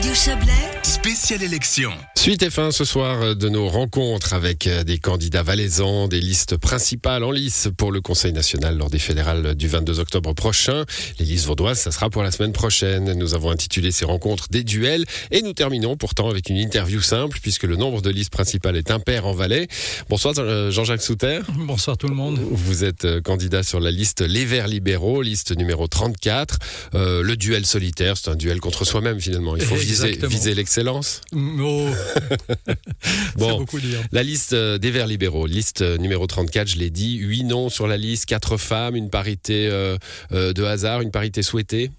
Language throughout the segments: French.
Radio Chablais. Spéciale élection. Suite et fin ce soir de nos rencontres avec euh, des candidats valaisans, des listes principales en lice pour le Conseil national lors des fédérales du 22 octobre prochain. Les listes vaudoises, ça sera pour la semaine prochaine. Nous avons intitulé ces rencontres des duels et nous terminons pourtant avec une interview simple puisque le nombre de listes principales est impair en Valais. Bonsoir euh, Jean-Jacques Souter. Bonsoir tout le monde. Vous êtes euh, candidat sur la liste Les Verts libéraux, liste numéro 34. Euh, le duel solitaire, c'est un duel contre soi-même finalement. Il faut viser, viser l'excellence. Oh. bon, dire. la liste euh, des Verts libéraux, liste euh, numéro 34, je l'ai dit, 8 noms sur la liste, 4 femmes, une parité euh, de hasard, une parité souhaitée.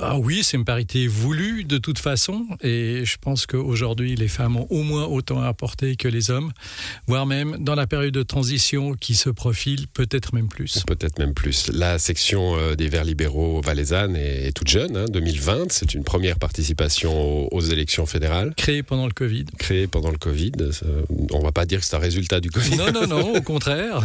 Ah oui, c'est une parité voulue de toute façon, et je pense qu'aujourd'hui les femmes ont au moins autant à apporter que les hommes, voire même dans la période de transition qui se profile, peut-être même plus. Peut-être même plus. La section euh, des Verts libéraux valaisanne est, toute jeune, hein, 2020. C'est une première participation aux, élections fédérales, Créée pendant le Covid. créée pendant le Covid. On va pas dire que c'est un résultat du Covid. Non, non, non, au contraire.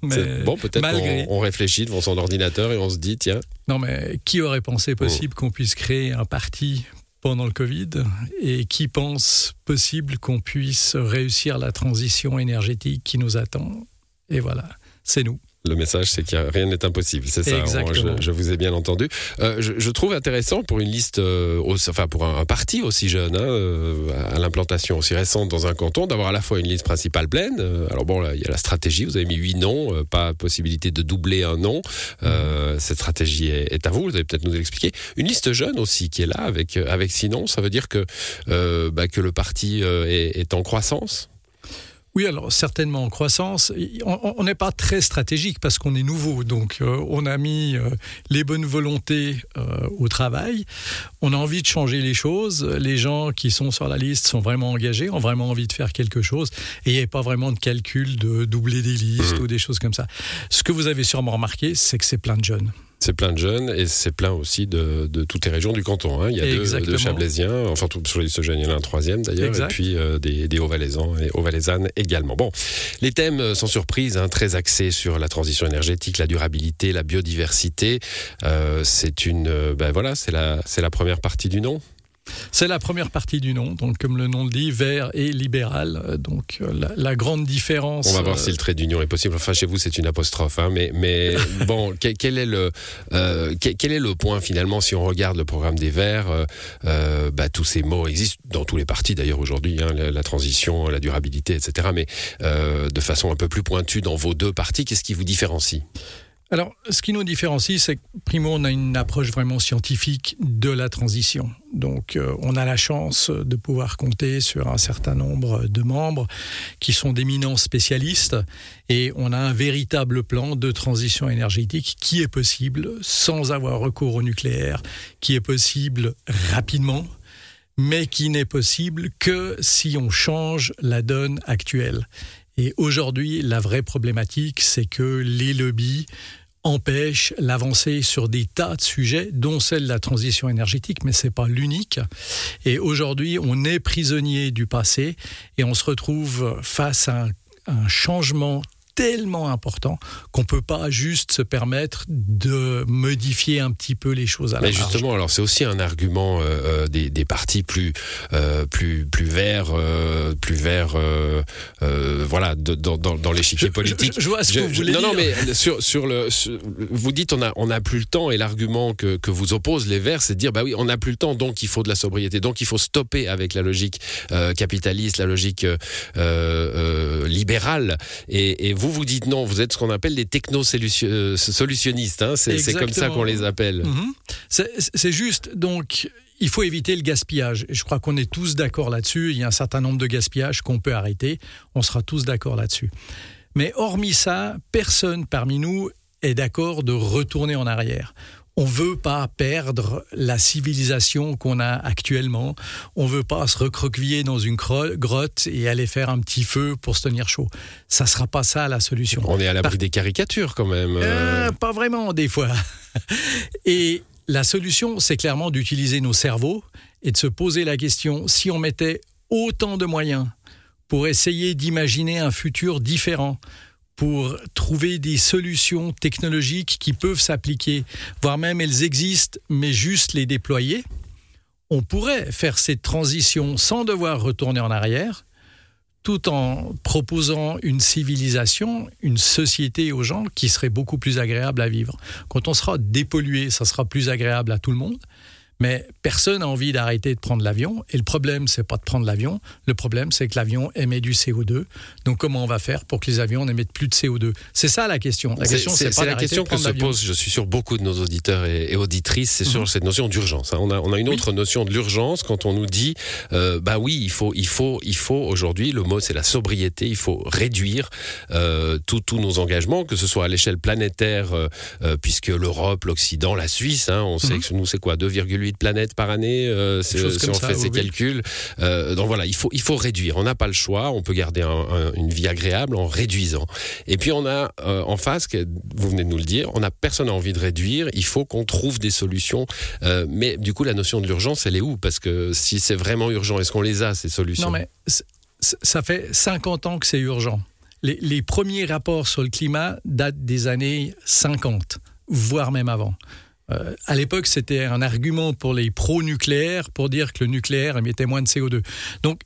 Mais bon, peut-être malgré. qu'on on réfléchit devant son ordinateur et on se dit, tiens, Non, mais qui aurait pensé possible qu'on puisse créer un parti pendant le Covid et qui pense possible qu'on puisse réussir la transition énergétique qui nous attend? Et voilà, c'est nous. Le message, c'est qu'il y a rien n'est impossible. C'est ça. Exactement. Je, je vous ai bien entendu. Euh, je, je trouve intéressant pour une liste, euh, aussi- enfin pour un, un parti aussi jeune, hein, euh, à l'implantation aussi récente dans un canton, d'avoir à la fois une liste principale pleine. alors bon, là, il y a la stratégie. Vous avez mis huit noms, pas possibilité de doubler un nom. Euh, cette stratégie est, est à vous. Vous allez peut-être nous expliquer. Une liste jeune aussi qui est là avec avec six noms. Ça veut dire que bah, que le parti est, est en croissance? Oui, alors certainement en croissance. On n'est pas très stratégique parce qu'on est nouveau. Donc euh, on a mis euh, les bonnes volontés euh, au travail. On a envie de changer les choses. Les gens qui sont sur la liste sont vraiment engagés, ont vraiment envie de faire quelque chose. Et il n'y a pas vraiment de calcul de doubler des listes ou des choses comme ça. Ce que vous avez sûrement remarqué, c'est que c'est plein de jeunes. C'est plein de jeunes et c'est plein aussi de, de toutes les régions du canton. hein. Il y a deux, deux Chablaisiens, enfin tout, sur les jeunes, il y en a un troisième d'ailleurs, et puis euh, des, des Hauts-Valaisans et Hauts-Valaisannes également. Bon, les thèmes euh, sans surprise, hein, très axés sur la transition énergétique, la durabilité, la biodiversité. Euh, c'est une, euh, ben voilà, c'est la, c'est la première partie du nom. C'est la première partie du nom. Donc comme le nom le dit, vert et libéral. Donc euh, la, la grande différence. On va voir euh, si le trait d'union est possible. Enfin, chez vous, c'est une apostrophe, hein, mais, mais bon, quel, quel est le, euh, quel, quel est le point finalement si on regarde le programme des Verts euh, bah, Tous ces mots existent dans tous les partis d'ailleurs aujourd'hui, hein, la, la transition, la durabilité, etc. Mais de façon un peu plus pointue dans vos deux partis, qu'est-ce qui vous différencie? Alors, ce qui nous différencie, c'est que, primo, on a une approche vraiment scientifique de la transition. Donc, euh, on a la chance de pouvoir compter sur un certain nombre de membres qui sont d'éminents spécialistes et on a un véritable plan de transition énergétique qui est possible sans avoir recours au nucléaire, qui est possible rapidement, mais qui n'est possible que si on change la donne actuelle. Et aujourd'hui, la vraie problématique, c'est que les lobbies empêchent l'avancée sur des tas de sujets, dont celle de la transition énergétique, mais c'est pas l'unique. Et aujourd'hui, on est prisonnier du passé et on se retrouve face à un changement tellement important qu'on peut pas juste se permettre de modifier un petit peu les choses à la Mais marge. justement, alors c'est aussi un argument euh, euh, des, des partis plus euh, plus plus verts, euh, plus verts, voilà, de- dans, dans, dans l'échiquier politique. je- je vois ce que vous voulez non, non, mais sur sur le, sur- vous dites on a on a plus le temps et l'argument que que vous opposent les Verts, c'est de dire bah oui, on n'a plus le temps, donc il faut de la sobriété, donc il faut stopper avec la logique capitaliste, la logique libérale. Et, et vous vous dites non, vous êtes ce qu'on appelle des techno-solutionnistes. Hein, c'est comme ça qu'on les appelle. Mhm. C'est c'est juste, donc il faut éviter le gaspillage. Et je crois qu'on est tous d'accord là-dessus. Il y a un certain nombre de gaspillages qu'on peut arrêter. On sera tous d'accord là-dessus. Mais hormis ça, personne parmi nous est d'accord de retourner en arrière. On veut pas perdre la civilisation qu'on a actuellement. On veut pas se recroqueviller dans une grotte et aller faire un petit feu pour se tenir chaud. Ça sera pas ça la solution. On est à l'abri des caricatures quand même. euh. Euh, pas vraiment, des fois. Et la solution, c'est clairement d'utiliser nos cerveaux et de se poser la question si on mettait autant de moyens pour essayer d'imaginer un futur différent, pour trouver des solutions technologiques qui peuvent s'appliquer, voire même elles existent, mais juste les déployer, on pourrait faire cette transition sans devoir retourner en arrière, tout en proposant une civilisation, une société aux gens qui serait beaucoup plus agréable à vivre. Quand on sera dépollué, ça sera plus agréable à tout le monde. Mais personne n'a envie d'arrêter de prendre l'avion. Et le problème, c'est pas de prendre l'avion. Le problème, c'est que l'avion émet du CO2. Donc, comment on va faire pour que les avions n'émettent plus de CO2 C'est ça la question. La question, c'est la question que se pose, je suis sûr, beaucoup de nos auditeurs et, auditrices, c'est sur mhm. cette notion d'urgence. Hein. On, a, on a une autre notion de l'urgence quand on nous dit, euh, bah oui, il faut, il faut, il faut aujourd'hui, le mot c'est la sobriété, il faut réduire euh, tous nos engagements, que ce soit à l'échelle planétaire, euh, euh puisque l'Europe, l'Occident, la Suisse, hein, on sait mhm. que nous c'est quoi, 2,8 de planètes par année, euh, si on fait ces calculs. Euh, donc voilà, il faut, il faut réduire. On n'a pas le choix. On peut garder une vie agréable en réduisant. Et puis on a euh, en face, vous venez de nous le dire, on a personne n'a envie de réduire. Il faut qu'on trouve des solutions. mais du coup, la notion de l'urgence, elle est où? Parce que si c'est vraiment urgent, est-ce qu'on les a ces solutions? Non, mais ça fait 50 ans que c'est urgent. Les, les, premiers rapports sur le climat datent des années 50, voire même avant. Euh, à l'époque, c'était un argument pour les pro-nucléaires pour dire que le nucléaire émettait moins de CO2. Donc,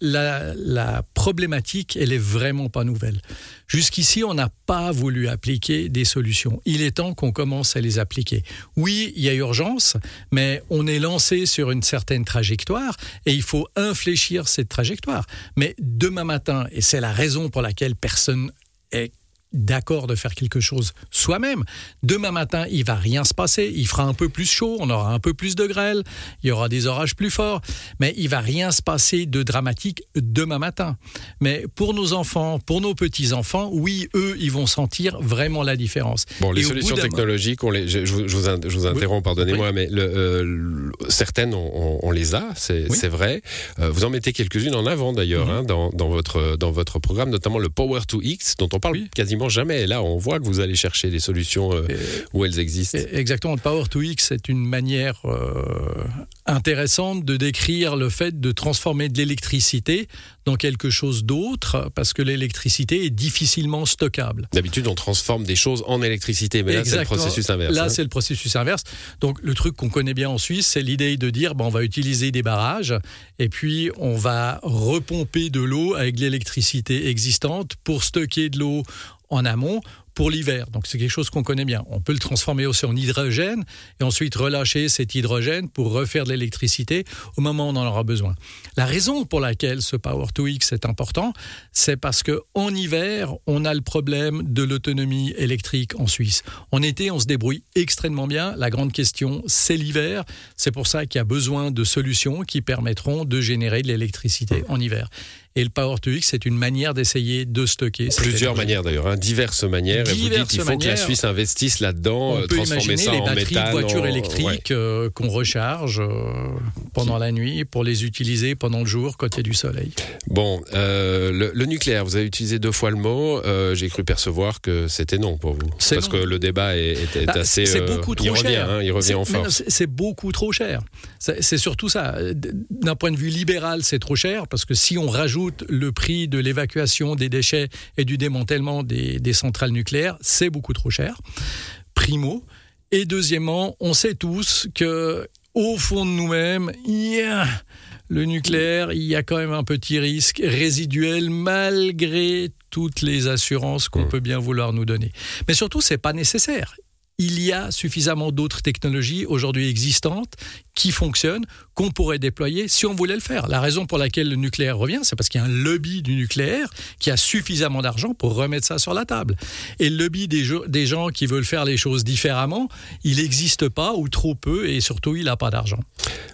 la, problématique, elle est vraiment pas nouvelle. Jusqu'ici, on n'a pas voulu appliquer des solutions. Il est temps qu'on commence à les appliquer. Oui, il y a urgence, mais on est lancé sur une certaine trajectoire et il faut infléchir cette trajectoire. Mais demain matin, et c'est la raison pour laquelle personne est d'accord de faire quelque chose soi-même. Demain matin, il va rien se passer. Il fera un peu plus chaud, on aura un peu plus de grêle, il y aura des orages plus forts, mais il va rien se passer de dramatique demain matin. Mais pour nos enfants, pour nos petits enfants, oui, eux, ils vont sentir vraiment la différence. Bon, les solutions technologiques, on les, je, vous, je, vous, interromps, pardonnez-moi, mais le, euh, certaines, on, les a, c'est vrai. Euh, vous en mettez quelques-unes en avant d'ailleurs mhm. hein, dans, dans, votre dans votre programme, notamment le Power to X, dont on parle quasiment jamais. là, on voit que vous allez chercher des solutions euh, où elles existent. Exactement. Le Power to X, c'est une manière euh, intéressante de décrire le fait de transformer de l'électricité dans quelque chose d'autre, parce que l'électricité est difficilement stockable. D'habitude, on transforme des choses en électricité, mais là, c'est le processus inverse. Là, hein. c'est le processus inverse. Donc, le truc qu'on connaît bien en Suisse, c'est l'idée de dire, bon, on va utiliser des barrages, et puis on va repomper de l'eau avec l'électricité existante pour stocker de l'eau en amont pour l'hiver. Donc c'est quelque chose qu'on connaît bien. On peut le transformer aussi en hydrogène et ensuite relâcher cet hydrogène pour refaire de l'électricité au moment où on en aura besoin. La raison pour laquelle ce Power to X est important, c'est parce que en hiver, on a le problème de l'autonomie électrique en Suisse. En été, on se débrouille extrêmement bien. La grande question, c'est l'hiver. C'est pour ça qu'il y a besoin de solutions qui permettront de générer de l'électricité en hiver. Et le Power to X, c'est une manière d'essayer de stocker. Plusieurs manières d'ailleurs, hein, diverses manières. et vous dites il faut que la Suisse investisse là-dedans, euh, transformer ça les batteries de voitures électriques euh, qu'on recharge euh, pendant la nuit pour les utiliser pendant le jour quand il y a du soleil. Bon, le, nucléaire, vous avez utilisé deux fois le mot. J'ai cru percevoir que c'était non pour vous. Parce que le débat est, bah, assez. C'est beaucoup trop il cher. Revient, hein, il revient en force. C'est beaucoup trop cher. C'est surtout ça. D'un point de vue libéral, c'est trop cher parce que si on rajoute le prix de l'évacuation des déchets et du démantèlement des, centrales nucléaires, c'est beaucoup trop cher. Primo. Et deuxièmement, on sait tous que au fond de nous-mêmes, le nucléaire, il y a quand même un petit risque résiduel malgré toutes les assurances qu'on mmh. peut bien vouloir nous donner. Mais surtout, c'est pas nécessaire il y a suffisamment d'autres technologies aujourd'hui existantes qui fonctionnent, qu'on pourrait déployer si on voulait le faire. La raison pour laquelle le nucléaire revient, c'est parce qu'il y a un lobby du nucléaire qui a suffisamment d'argent pour remettre ça sur la table. Et le lobby des, gens qui veulent faire les choses différemment, il n'existe pas ou trop peu et surtout il n'a pas d'argent.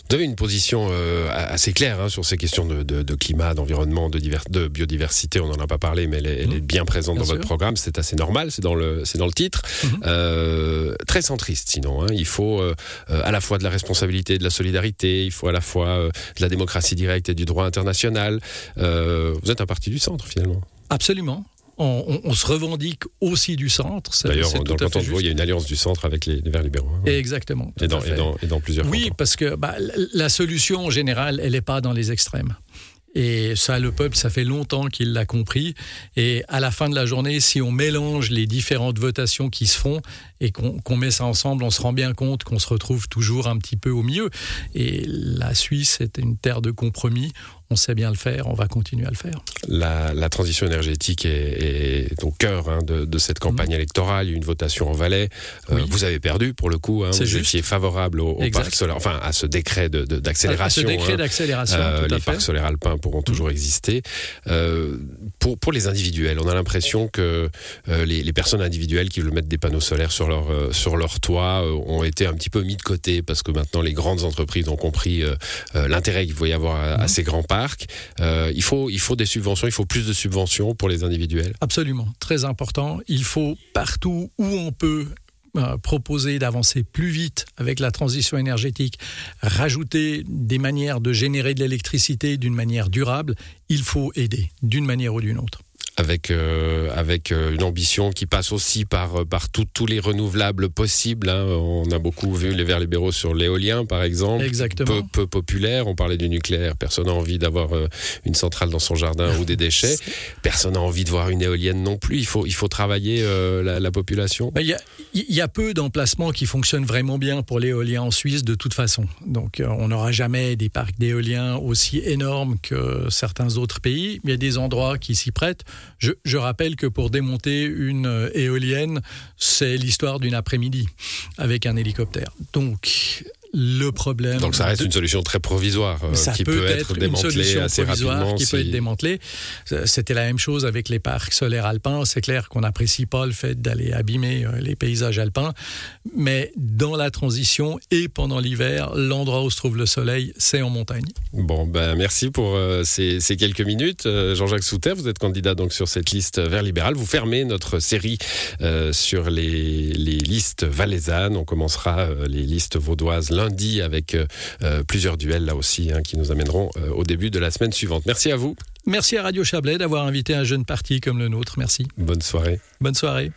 Vous avez une position euh, assez claire hein, sur ces questions de, climat, d'environnement, de, de, biodiversité. On n'en a pas parlé, mais elle est, mhm. bien présente dans votre programme. C'est assez normal, c'est dans le, dans le titre. Mhm. Euh, très centriste, sinon. Hein. Il faut euh, à la fois de la responsabilité, de la solidarité. Il faut à la fois de la démocratie directe et du droit international. vous êtes un parti du centre, finalement. Absolument on, se revendique aussi du centre. D'ailleurs, dans le canton de Vaud, il y a une alliance du centre avec les, Verts libéraux. Hein. Exactement. Et dans, plusieurs Oui, parce que bah, la solution en général, elle n'est pas dans les extrêmes. Et ça, le peuple, ça fait longtemps qu'il l'a compris. Et à la fin de la journée, si on mélange les différentes votations qui se font et qu'on met ça ensemble, on se rend bien compte qu'on se retrouve toujours un petit peu au milieu. Et la Suisse est une terre de compromis on sait bien le faire, on va continuer à le faire. La, transition énergétique est, au cœur hein, de, cette campagne mhm. électorale. Il y a eu une votation en Valais. Euh, vous avez perdu pour le coup. Hein, vous étiez favorable au, parc solaire, enfin à ce décret d'accélération. De, décret hein. d'accélération. Euh, les parcs solaires alpins pourront toujours mhm. exister. Euh, pour, pour les individuels, on a l'impression que les, personnes individuelles qui veulent mettre des panneaux solaires sur leur, sur leur toit ont été un petit peu mis de côté parce que maintenant les grandes entreprises ont compris l'intérêt qu'il faut y avoir à, à mhm. ces grands parcs euh, il, faut, il faut des subventions, il faut plus de subventions pour les individuels. Absolument, très important. Il faut partout où on peut euh, proposer d'avancer plus vite avec la transition énergétique, rajouter des manières de générer de l'électricité d'une manière durable, il faut aider d'une manière ou d'une autre avec euh, avec euh, une ambition qui passe aussi par par tous les renouvelables possibles. Hein. On a beaucoup vu les Verts libéraux sur l'éolien, par exemple, Exactement. Peu, peu populaire. On parlait du nucléaire. Personne n'a envie d'avoir euh, une centrale dans son jardin ou des déchets. Personne n'a envie de voir une éolienne non plus. Il faut il faut travailler la, population. Il y, a, y a peu d'emplacements qui fonctionnent vraiment bien pour l'éolien en Suisse de toute façon. Donc on n'aura jamais des parcs d'éolien aussi énormes que certains autres pays. Il y a des endroits qui s'y prêtent. Je, rappelle que pour démonter une euh, éolienne, c'est l'histoire d'une après-midi avec un hélicoptère. Donc, le problème. Donc ça reste une solution très provisoire euh, qui peut, être, démantelée assez rapidement. Qui peut être démantelée. C'était la même chose avec les parcs solaires alpins. C'est clair qu'on n'apprécie pas le fait d'aller abîmer euh, les paysages alpins, mais dans la transition et pendant l'hiver, l'endroit où se trouve le soleil, c'est en montagne. Bon, ben merci pour euh, ces, quelques minutes. Jean-Jacques Souter, vous êtes candidat donc sur cette liste vert libéral. Vous fermez notre série sur les, les listes valaisannes. On commencera les listes vaudoises lundi avec euh, euh, plusieurs duels là aussi hein, qui nous amèneront euh, au début de la semaine suivante. Merci à vous. Merci à Radio Chablais d'avoir invité un jeune parti comme le nôtre. Merci. Bonne soirée. Bonne soirée.